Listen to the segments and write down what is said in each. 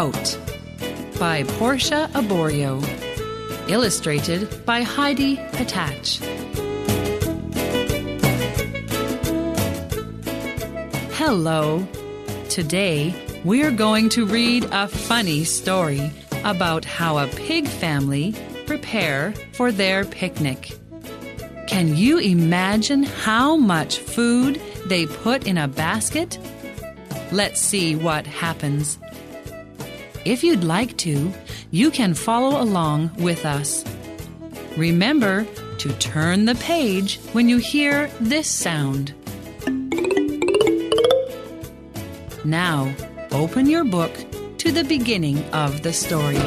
Out by Portia Aborio. Illustrated by Heidi Petach. Hello. Today we're going to read a funny story about how a pig family prepare for their picnic. Can you imagine how much food they put in a basket? Let's see what happens. If you'd like to, you can follow along with us. Remember to turn the page when you hear this sound. Now, open your book to the beginning of the story.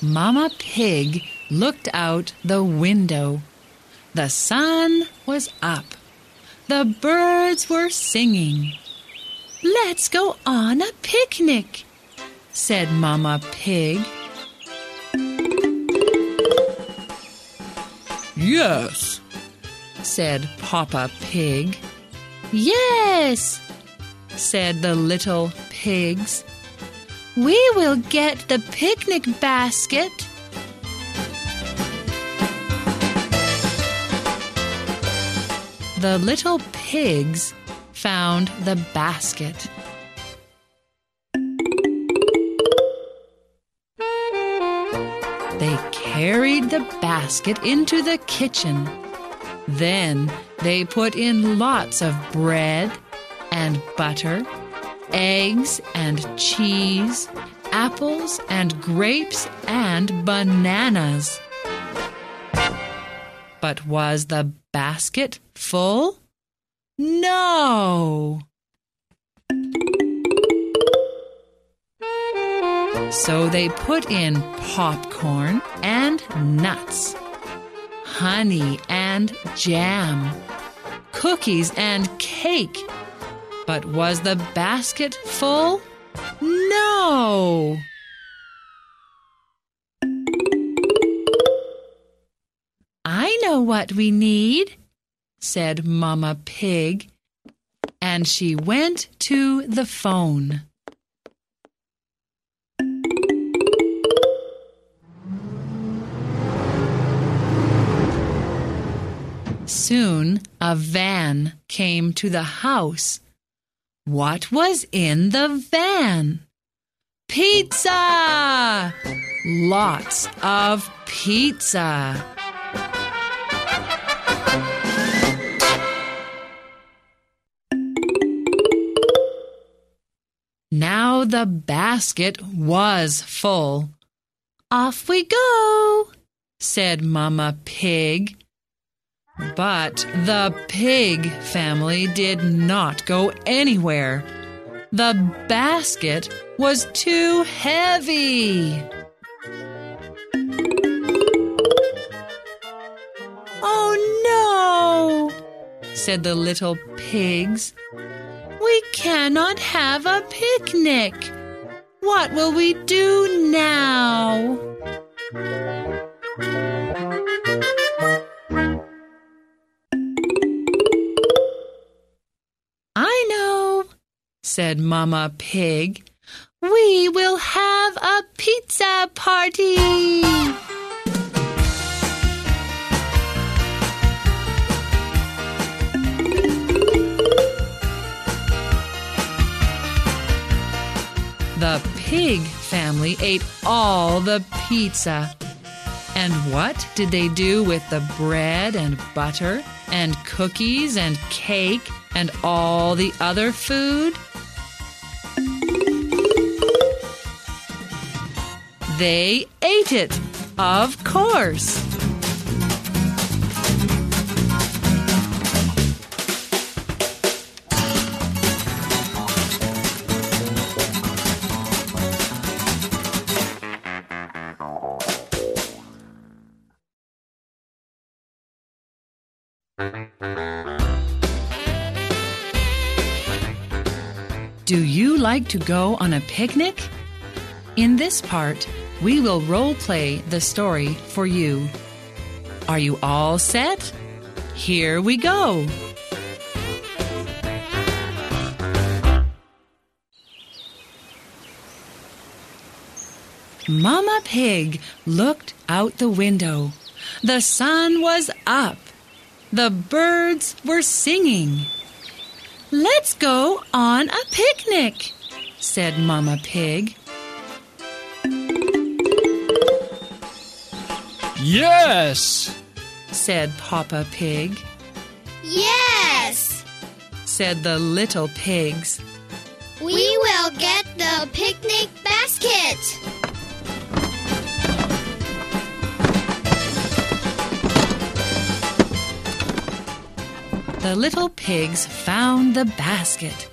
Mama Pig looked out the window. The sun was up. The birds were singing. Let's go on a picnic, said Mama Pig. Yes, said Papa Pig. Yes, said the little pigs. We will get the picnic basket. The little pigs found the basket. They carried the basket into the kitchen. Then they put in lots of bread and butter, eggs and cheese, apples and grapes and bananas. But was the basket full? No! So they put in popcorn and nuts, honey and jam, cookies and cake. But was the basket full? No! I know what we need, said Mamma Pig, and she went to the phone. Soon a van came to the house. What was in the van? Pizza! Lots of pizza. Now the basket was full. Off we go, said Mamma Pig. But the pig family did not go anywhere. The basket was too heavy. Oh no, said the little pigs. We cannot have a picnic. What will we do now? I know, said Mamma Pig. We will have a pizza party. Pig family ate all the pizza. And what did they do with the bread and butter and cookies and cake and all the other food? They ate it, of course. Do you like to go on a picnic? In this part, we will role play the story for you. Are you all set? Here we go. Mama Pig looked out the window. The sun was up. The birds were singing. Let's go on a picnic, said Mama Pig. Yes, said Papa Pig, Yes! said the little pigs. We will get the picnic basket. The little pigs found the basket.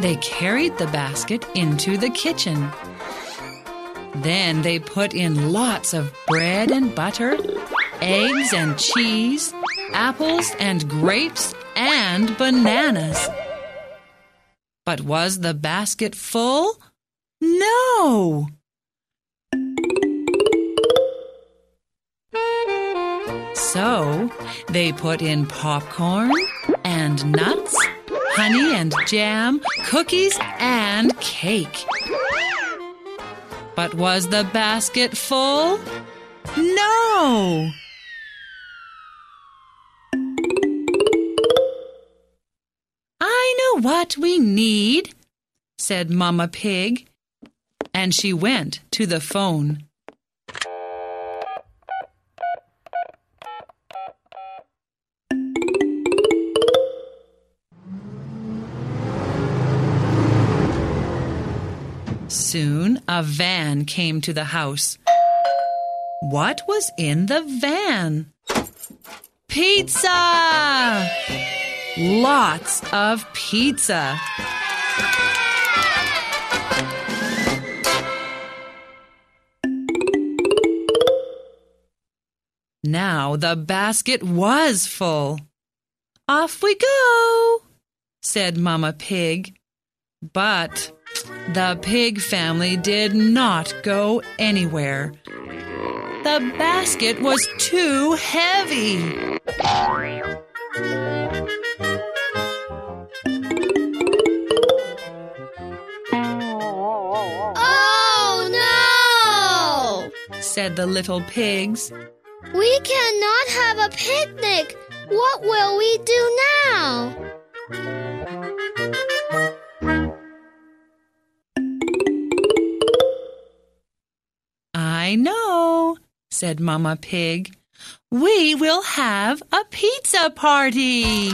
They carried the basket into the kitchen. Then they put in lots of bread and butter, eggs and cheese, apples and grapes and bananas. But was the basket full? No! So they put in popcorn and nuts, honey and jam, cookies and cake. But was the basket full? No! I know what we need, said Mamma Pig. And she went to the phone. A van came to the house. What was in the van? Pizza! Lots of pizza. Now the basket was full. Off we go, said Mamma Pig. But the pig family did not go anywhere. The basket was too heavy. Oh no! said the little pigs. We cannot have a picnic. What will we do now? Said Mamma Pig. We will have a pizza party.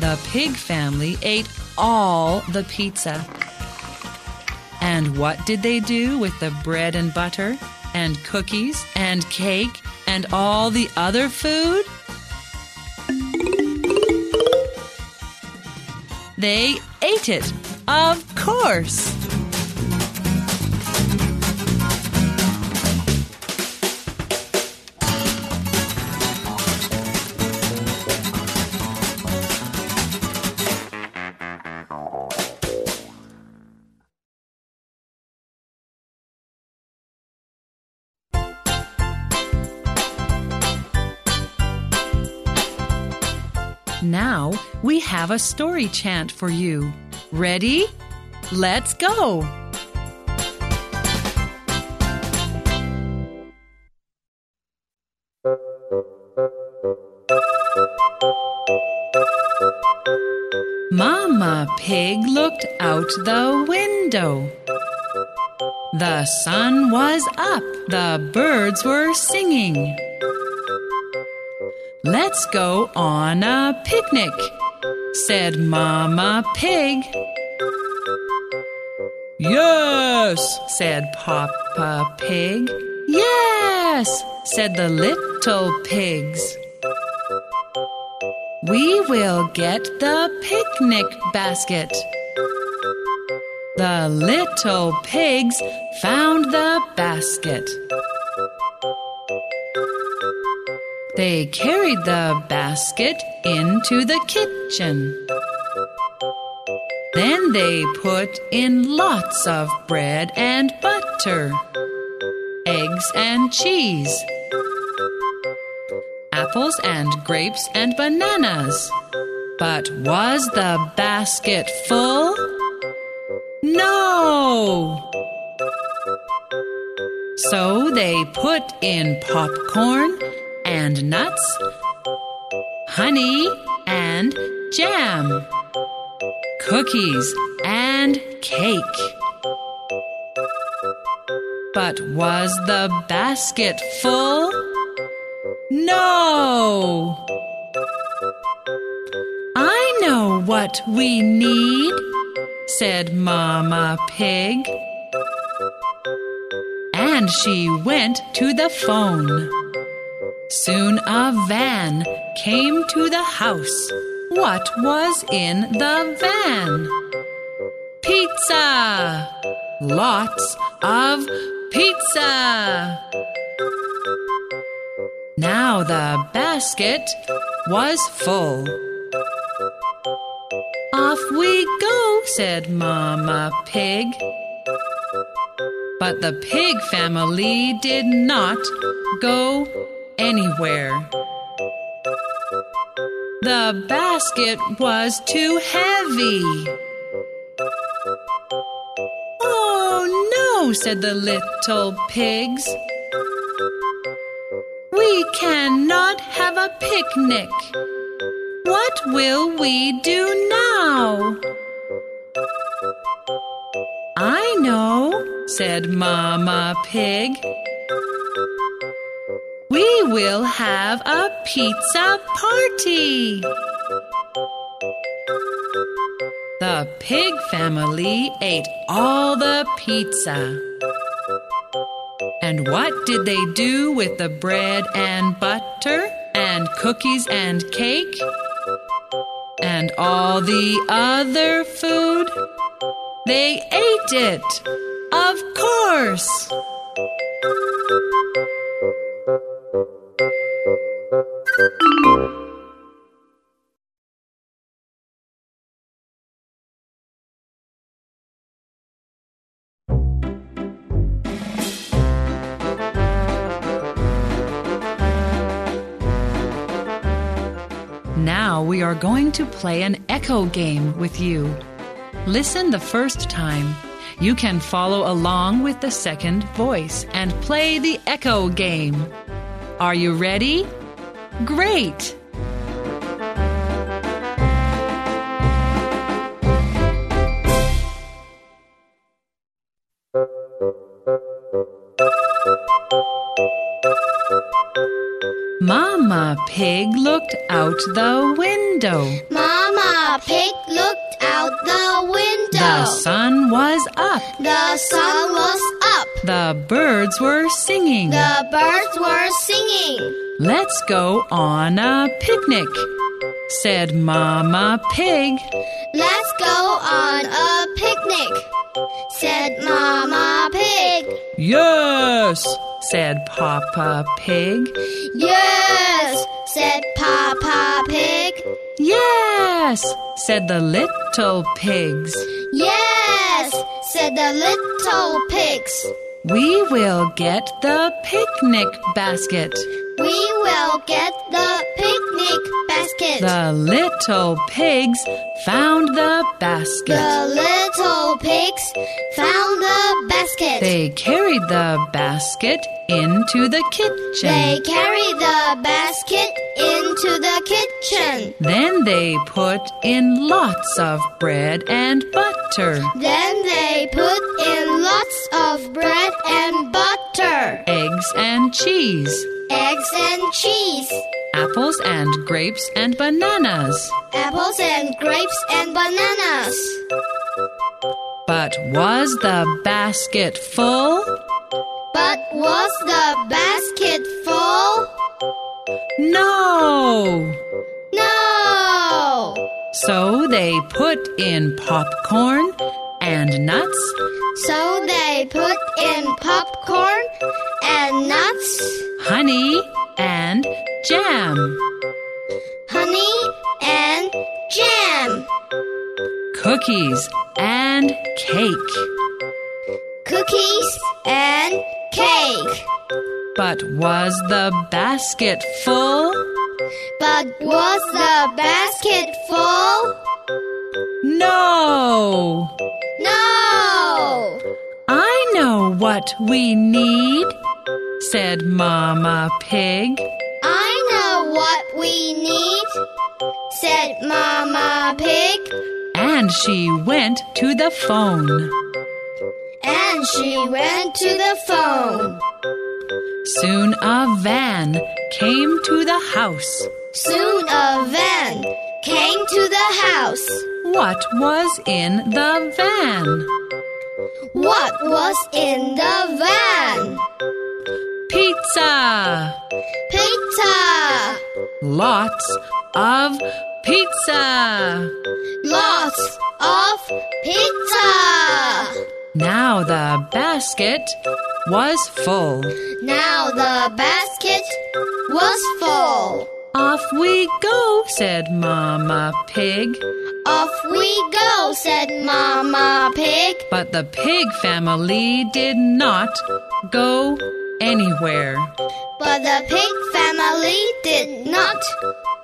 The pig family ate all the pizza. And what did they do with the bread and butter, and cookies, and cake, and all the other food? They ate it, of course. Now we have a story chant for you. Ready? Let's go! Mama Pig looked out the window. The sun was up, the birds were singing. Let's go on a picnic, said Mama Pig. Yes, said Papa Pig. Yes, said the little pigs. We will get the picnic basket. The little pigs found the basket. They carried the basket into the kitchen. Then they put in lots of bread and butter, eggs and cheese, apples and grapes and bananas. But was the basket full? No! So they put in popcorn nuts, honey and jam, cookies and cake. But was the basket full? No! I know what we need, said Mama Pig. And she went to the phone. Soon a van came to the house. What was in the van? Pizza! Lots of pizza! Now the basket was full. Off we go, said Mama Pig. But the pig family did not go anywhere. The basket was too heavy. Oh no, said the little pigs. We cannot have a picnic. What will we do now? I know, said Mama Pig. We will have a pizza party. The pig family ate all the pizza. And what did they do with the bread and butter and cookies and cake? And all the other food? They ate it, of course. Are going to play an echo game with you. Listen the first time. You can follow along with the second voice and play the echo game. Are you ready? Great! Mama Pig looked out the window. Mama Pig looked out the window. The sun was up. The sun was up. The birds were singing. The birds were singing. Let's go on a picnic, said Mama Pig. Let's go on a picnic, said Mama Pig. Yes, said Papa Pig. Yes, said Papa Pig. Yes, said the little pigs. Yes, said the little pigs. We will get the picnic basket. We will get the picnic basket. The little pigs found the basket. The little pigs found the basket. They carried the basket into the kitchen. They carried the basket into the kitchen. Then they put in lots of bread and butter, Then they put of bread and butter, eggs and cheese, eggs and cheese, apples and grapes and bananas. apples and grapes and bananas. But was the basket full? But was the basket full? No! No! So they put in popcorn and nuts, So they put in popcorn and nuts, honey, and jam. honey and jam, Cookies and cake. cookies and cake. But was the basket full? But was the basket full? No! What we need, said Mama Pig. I know what we need, said Mama Pig. And she went to the phone. And she went to the phone. Soon a van came to the house. Soon a van came to the house. What was in the van? What was in the van? Pizza! Pizza! Lots of pizza! Lots of pizza! Now the basket was full. Now the basket was full. Off we go, said Mama Pig. Off we go, said Mama Pig. But the pig family did not go anywhere. But the pig family did not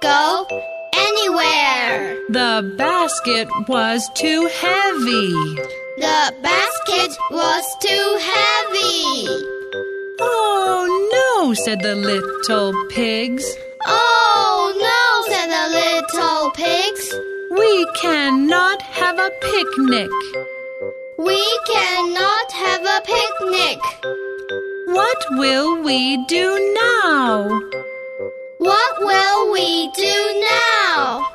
go anywhere. The basket was too heavy. The basket was too heavy. Oh no, said the little pigs. Oh no, said the little pigs. We cannot have a picnic. We cannot have a picnic. What will we do now? What will we do now?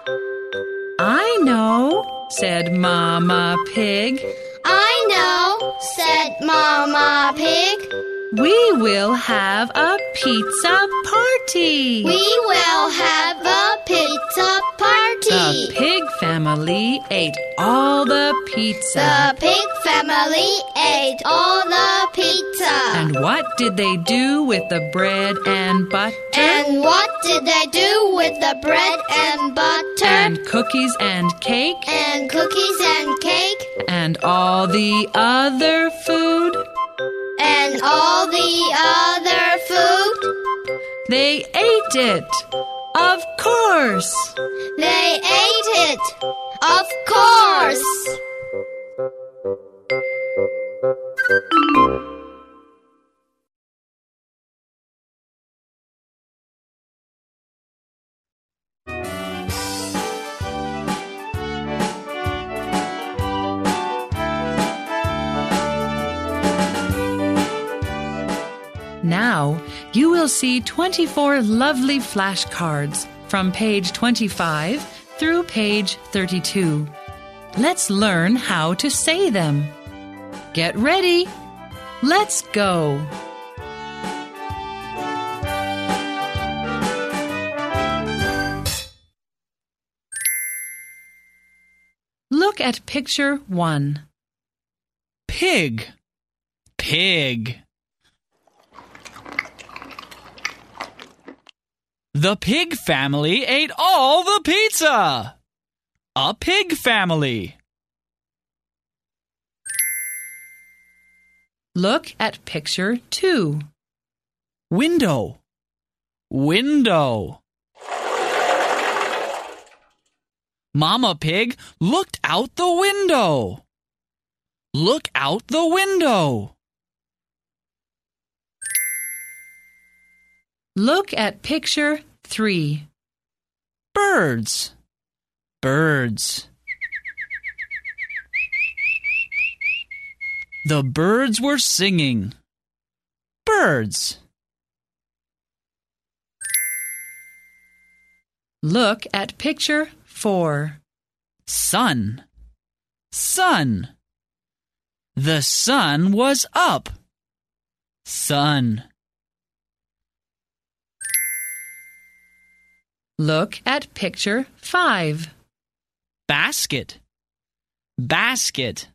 I know, said Mama Pig. I know, said Mama Pig. We will have a pizza party. We will have a pizza party. the pig family ate all the pizza. The pig family ate all the pizza. And what did they do with the bread and butter? And what did they do with the bread and butter? and cookies and cake? and cookies and cake? And all the other food? And all the other food? They ate it. Of course. They ate it. Of course. Now you will see 24 lovely flashcards from page 25 through page 32. Let's learn how to say them. Get ready. Let's go. Look at picture 1. Pig. Pig. The pig family ate all the pizza. A pig family. Look at picture 2. Window. Window. Mama Pig looked out the window. Look out the window. Look at picture 3. Birds. Birds. The birds were singing. Birds. Look at picture 4. Sun. Sun. The sun was up. Sun. Look at picture 5. Basket. Basket.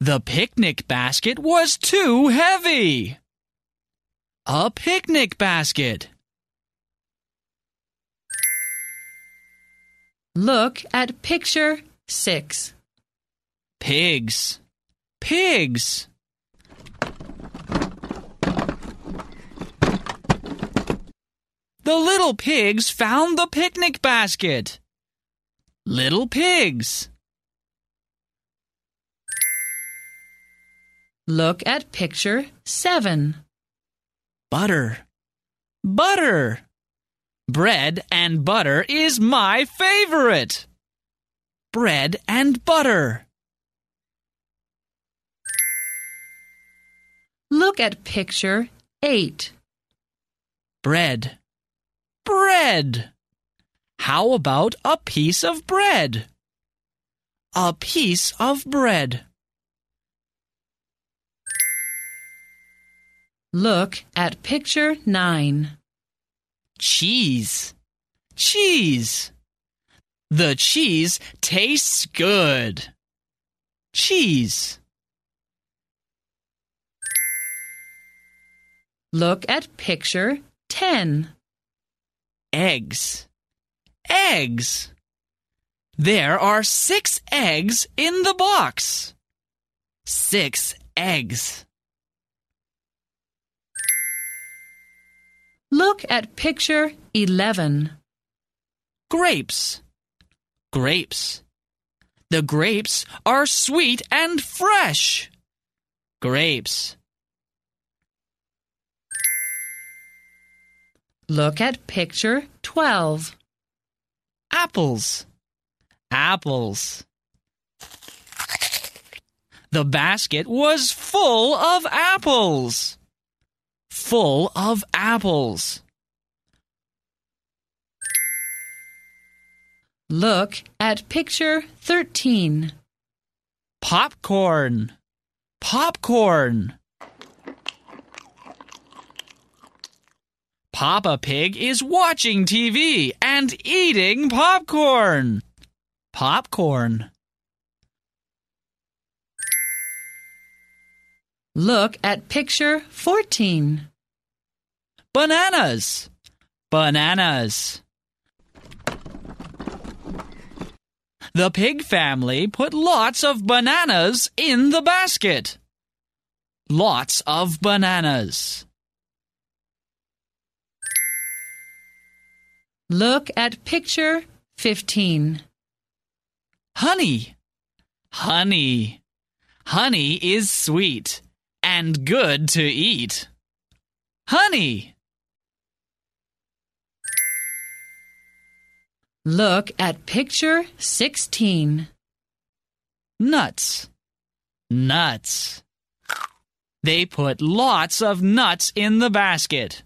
The picnic basket was too heavy. A picnic basket. Look at picture 6. Pigs. Pigs. The little pigs found the picnic basket. Little pigs. Look at picture 7. Butter. Butter. Bread and butter is my favorite. Bread and butter. Look at picture 8. Bread. Bread. How about a piece of bread? A piece of bread. Look at picture 9. Cheese. Cheese. The cheese tastes good. Cheese. Look at picture 10. Eggs. Eggs. There are six eggs in the box. Six eggs. Look at picture 11. Grapes. Grapes. The grapes are sweet and fresh. Grapes. Look at picture 12. Apples. Apples. The basket was full of apples. Full of apples. Look at picture 13. Popcorn. Popcorn. Papa Pig is watching TV and eating popcorn. Popcorn. Look at picture 14. Bananas. Bananas. The pig family put lots of bananas in the basket. Lots of bananas. Look at picture 15. Honey. Honey. Honey is sweet and good to eat. Honey. Look at picture 16. Nuts. Nuts. They put lots of nuts in the basket.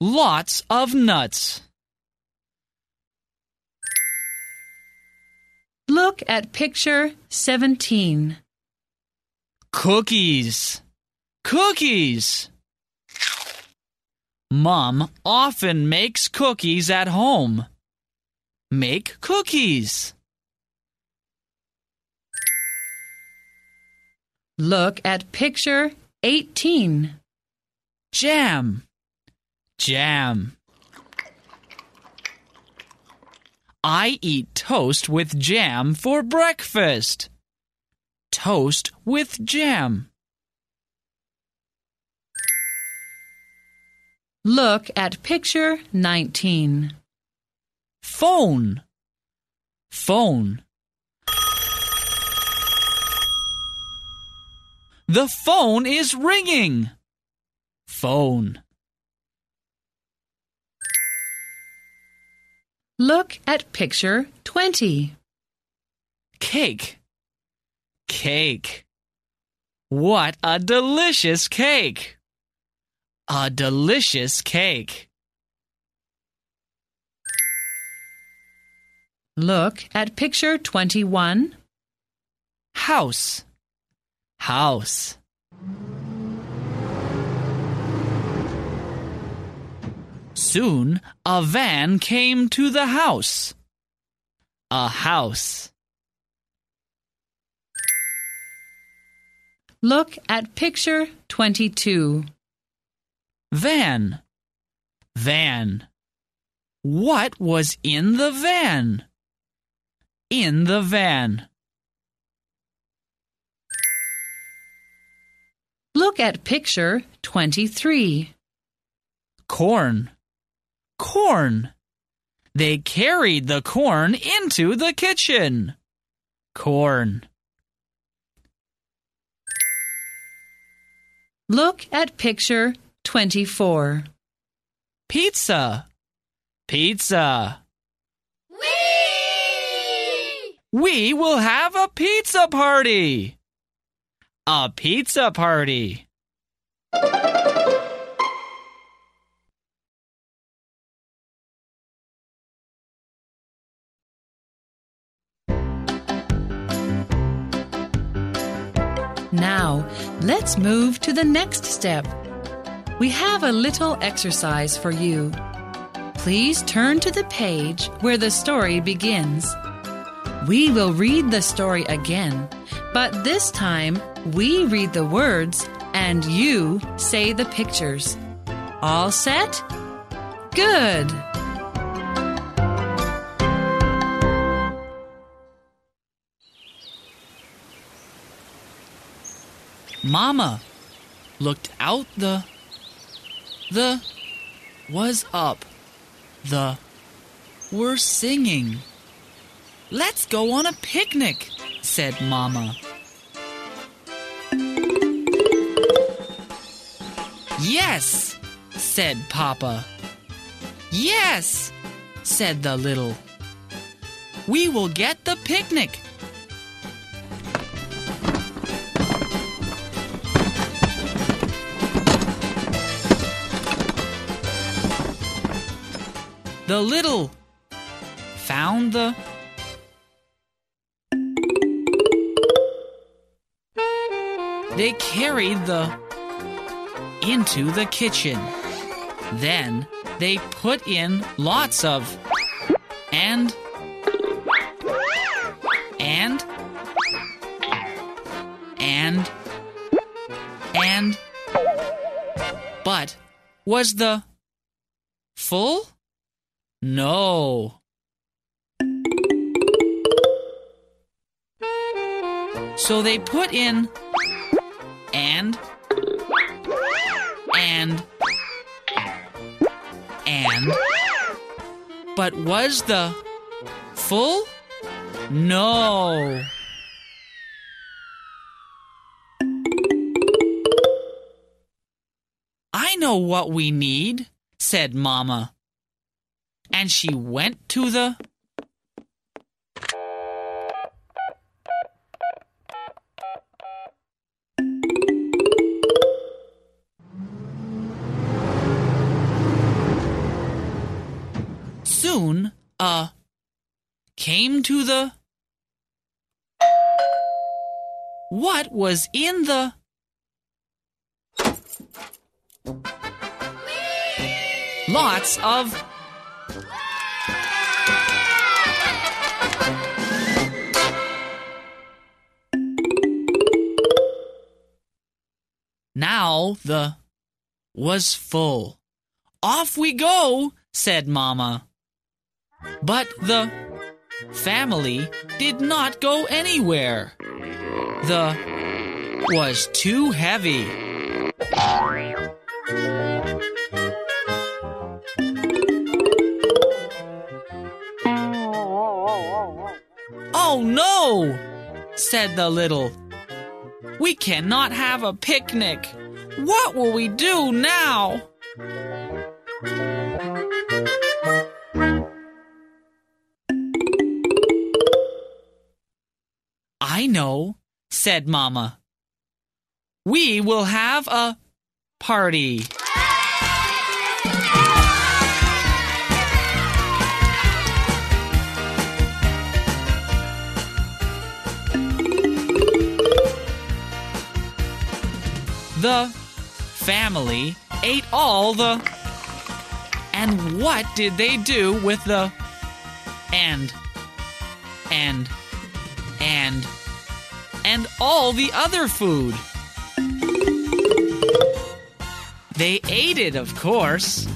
Lots of nuts. Look at picture 17. Cookies. Cookies. Mom often makes cookies at home. Make cookies. Look at picture 18. Jam. Jam. I eat toast with jam for breakfast. Toast with jam. Look at picture 19. Phone. Phone. The phone is ringing. Phone. Look at picture 20. Cake. Cake. What a delicious cake! A delicious cake. Look at picture 21. House. House. Soon a van came to the house. A house. Look at picture 22. Van. Van. What was in the van? In the van. Look at picture 23. Corn. Corn. They carried the corn into the kitchen. Corn. Look at picture 24. Pizza. Pizza. Whee! We will have a pizza party. A pizza party. Now, let's move to the next step. We have a little exercise for you. Please turn to the page where the story begins. We will read the story again, but this time we read the words and you say the pictures. All set? Good! Mama looked out the. The was up. The were singing. Let's go on a picnic, said Mama. Yes, said Papa. Yes, said the little. We will get the picnic. The little found the They carried the into the kitchen. Then they put in lots of and and and and but was the full? No. So they put in and and and but was the full? No. I know what we need, said Mama. And she went to the soon uh came to the what was in the lots of now the was full off we go said mama but the family did not go anywhere. The was too heavy. Oh no! said the little. We cannot have a picnic. What will we do now? I know, said Mamma. We will have a party. The family ate all the. And what did they do with the. And. And. And. And all the other food? They ate it, of course.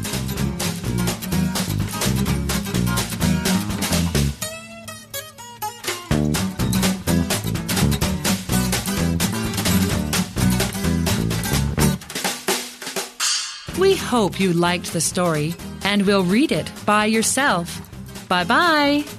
Hope you liked the story and will read it by yourself. Bye bye.